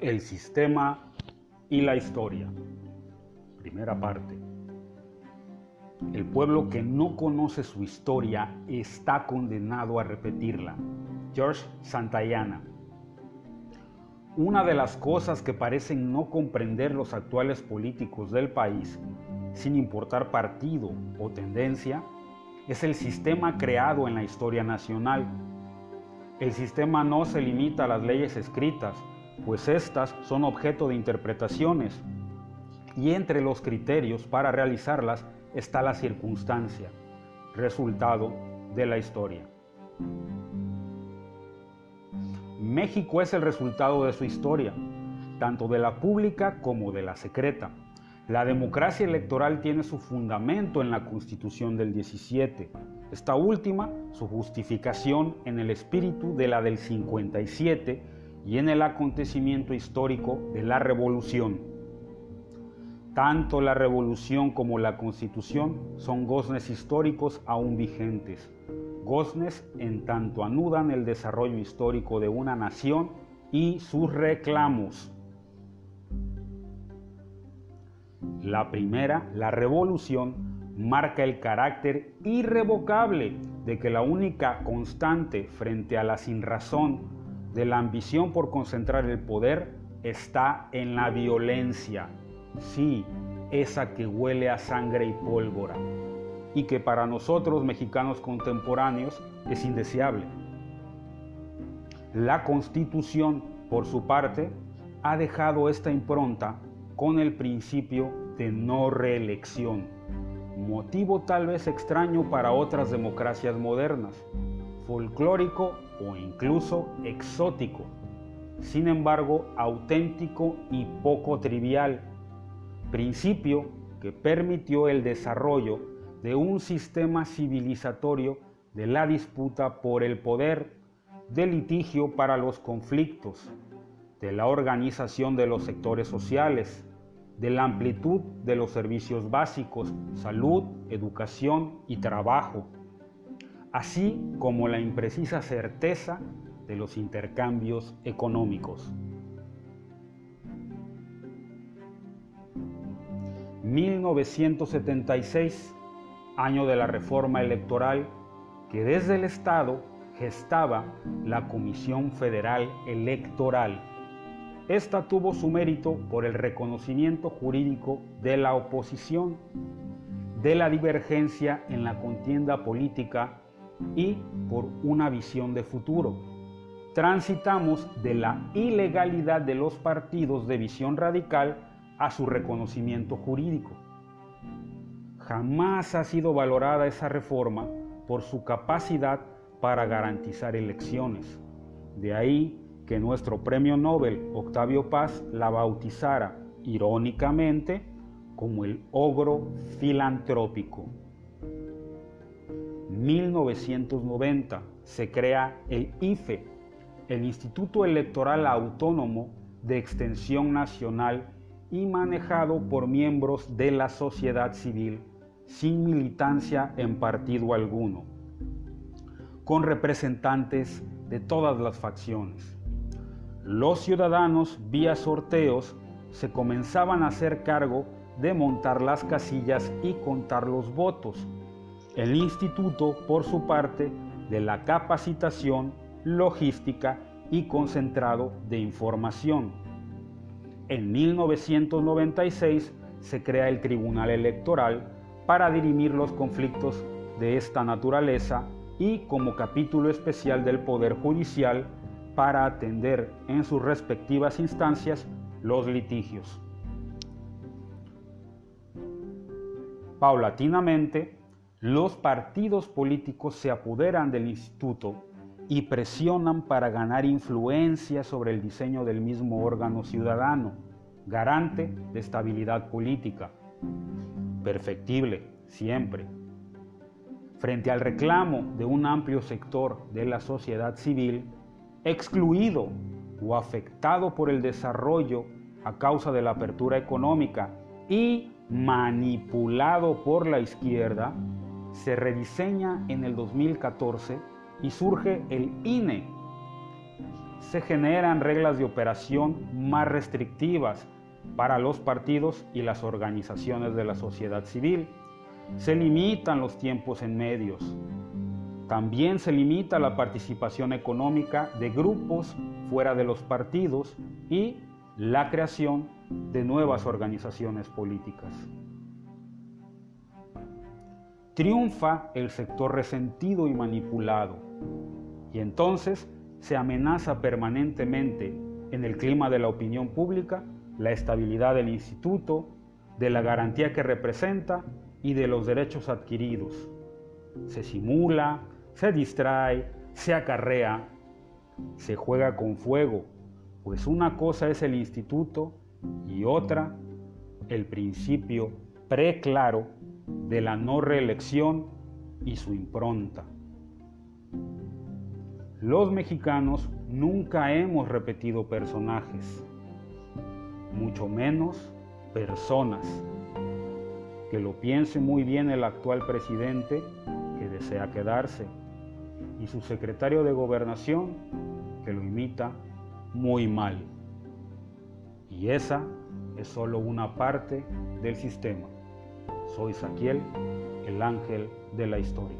El sistema y la historia. Primera parte. El pueblo que no conoce su historia está condenado a repetirla. George Santayana. Una de las cosas que parecen no comprender los actuales políticos del país, sin importar partido o tendencia, es el sistema creado en la historia nacional. El sistema no se limita a las leyes escritas, pues éstas son objeto de interpretaciones, y entre los criterios para realizarlas está la circunstancia, resultado de la historia. México es el resultado de su historia, tanto de la pública como de la secreta. La democracia electoral tiene su fundamento en la Constitución del 17, esta última su justificación en el espíritu de la del 57 y en el acontecimiento histórico de la Revolución. Tanto la Revolución como la Constitución son goznes históricos aún vigentes, goznes en tanto anudan el desarrollo histórico de una nación y sus reclamos. La primera, la revolución, marca el carácter irrevocable de que la única constante frente a la sinrazón de la ambición por concentrar el poder está en la violencia. Sí, esa que huele a sangre y pólvora y que para nosotros mexicanos contemporáneos es indeseable. La Constitución, por su parte, ha dejado esta impronta con el principio de no reelección, motivo tal vez extraño para otras democracias modernas, folclórico o incluso exótico, sin embargo auténtico y poco trivial, principio que permitió el desarrollo de un sistema civilizatorio de la disputa por el poder, de litigio para los conflictos, de la organización de los sectores sociales, de la amplitud de los servicios básicos, salud, educación y trabajo, así como la imprecisa certeza de los intercambios económicos. 1976, año de la reforma electoral, que desde el Estado gestaba la Comisión Federal Electoral esta tuvo su mérito por el reconocimiento jurídico de la oposición, de la divergencia en la contienda política y por una visión de futuro. Transitamos de la ilegalidad de los partidos de visión radical a su reconocimiento jurídico. Jamás ha sido valorada esa reforma por su capacidad para garantizar elecciones. De ahí que nuestro premio Nobel Octavio Paz la bautizara irónicamente como el ogro filantrópico. 1990 se crea el IFE, el Instituto Electoral Autónomo de Extensión Nacional y manejado por miembros de la sociedad civil sin militancia en partido alguno, con representantes de todas las facciones los ciudadanos vía sorteos se comenzaban a hacer cargo de montar las casillas y contar los votos. El instituto, por su parte, de la capacitación, logística y concentrado de información. En 1996 se crea el Tribunal Electoral para dirimir los conflictos de esta naturaleza y como capítulo especial del Poder Judicial para atender en sus respectivas instancias los litigios. Paulatinamente, los partidos políticos se apoderan del instituto y presionan para ganar influencia sobre el diseño del mismo órgano ciudadano, garante de estabilidad política. Perfectible, siempre. Frente al reclamo de un amplio sector de la sociedad civil, excluido o afectado por el desarrollo a causa de la apertura económica y manipulado por la izquierda, se rediseña en el 2014 y surge el INE, se generan reglas de operación más restrictivas para los partidos y las organizaciones de la sociedad civil. Se limitan los tiempos en medios. También se limita la participación económica de grupos fuera de los partidos y la creación de nuevas organizaciones políticas. Triunfa el sector resentido y manipulado, y entonces se amenaza permanentemente en el clima de la opinión pública la estabilidad del instituto, de la garantía que representa y de los derechos adquiridos. Se simula, se distrae, se acarrea, se juega con fuego, pues una cosa es el instituto y otra el principio preclaro de la no reelección y su impronta. Los mexicanos nunca hemos repetido personajes, mucho menos personas. Que lo piense muy bien el actual presidente que desea quedarse y su secretario de gobernación que lo imita muy mal. Y esa es solo una parte del sistema. Soy Saquiel, el ángel de la historia.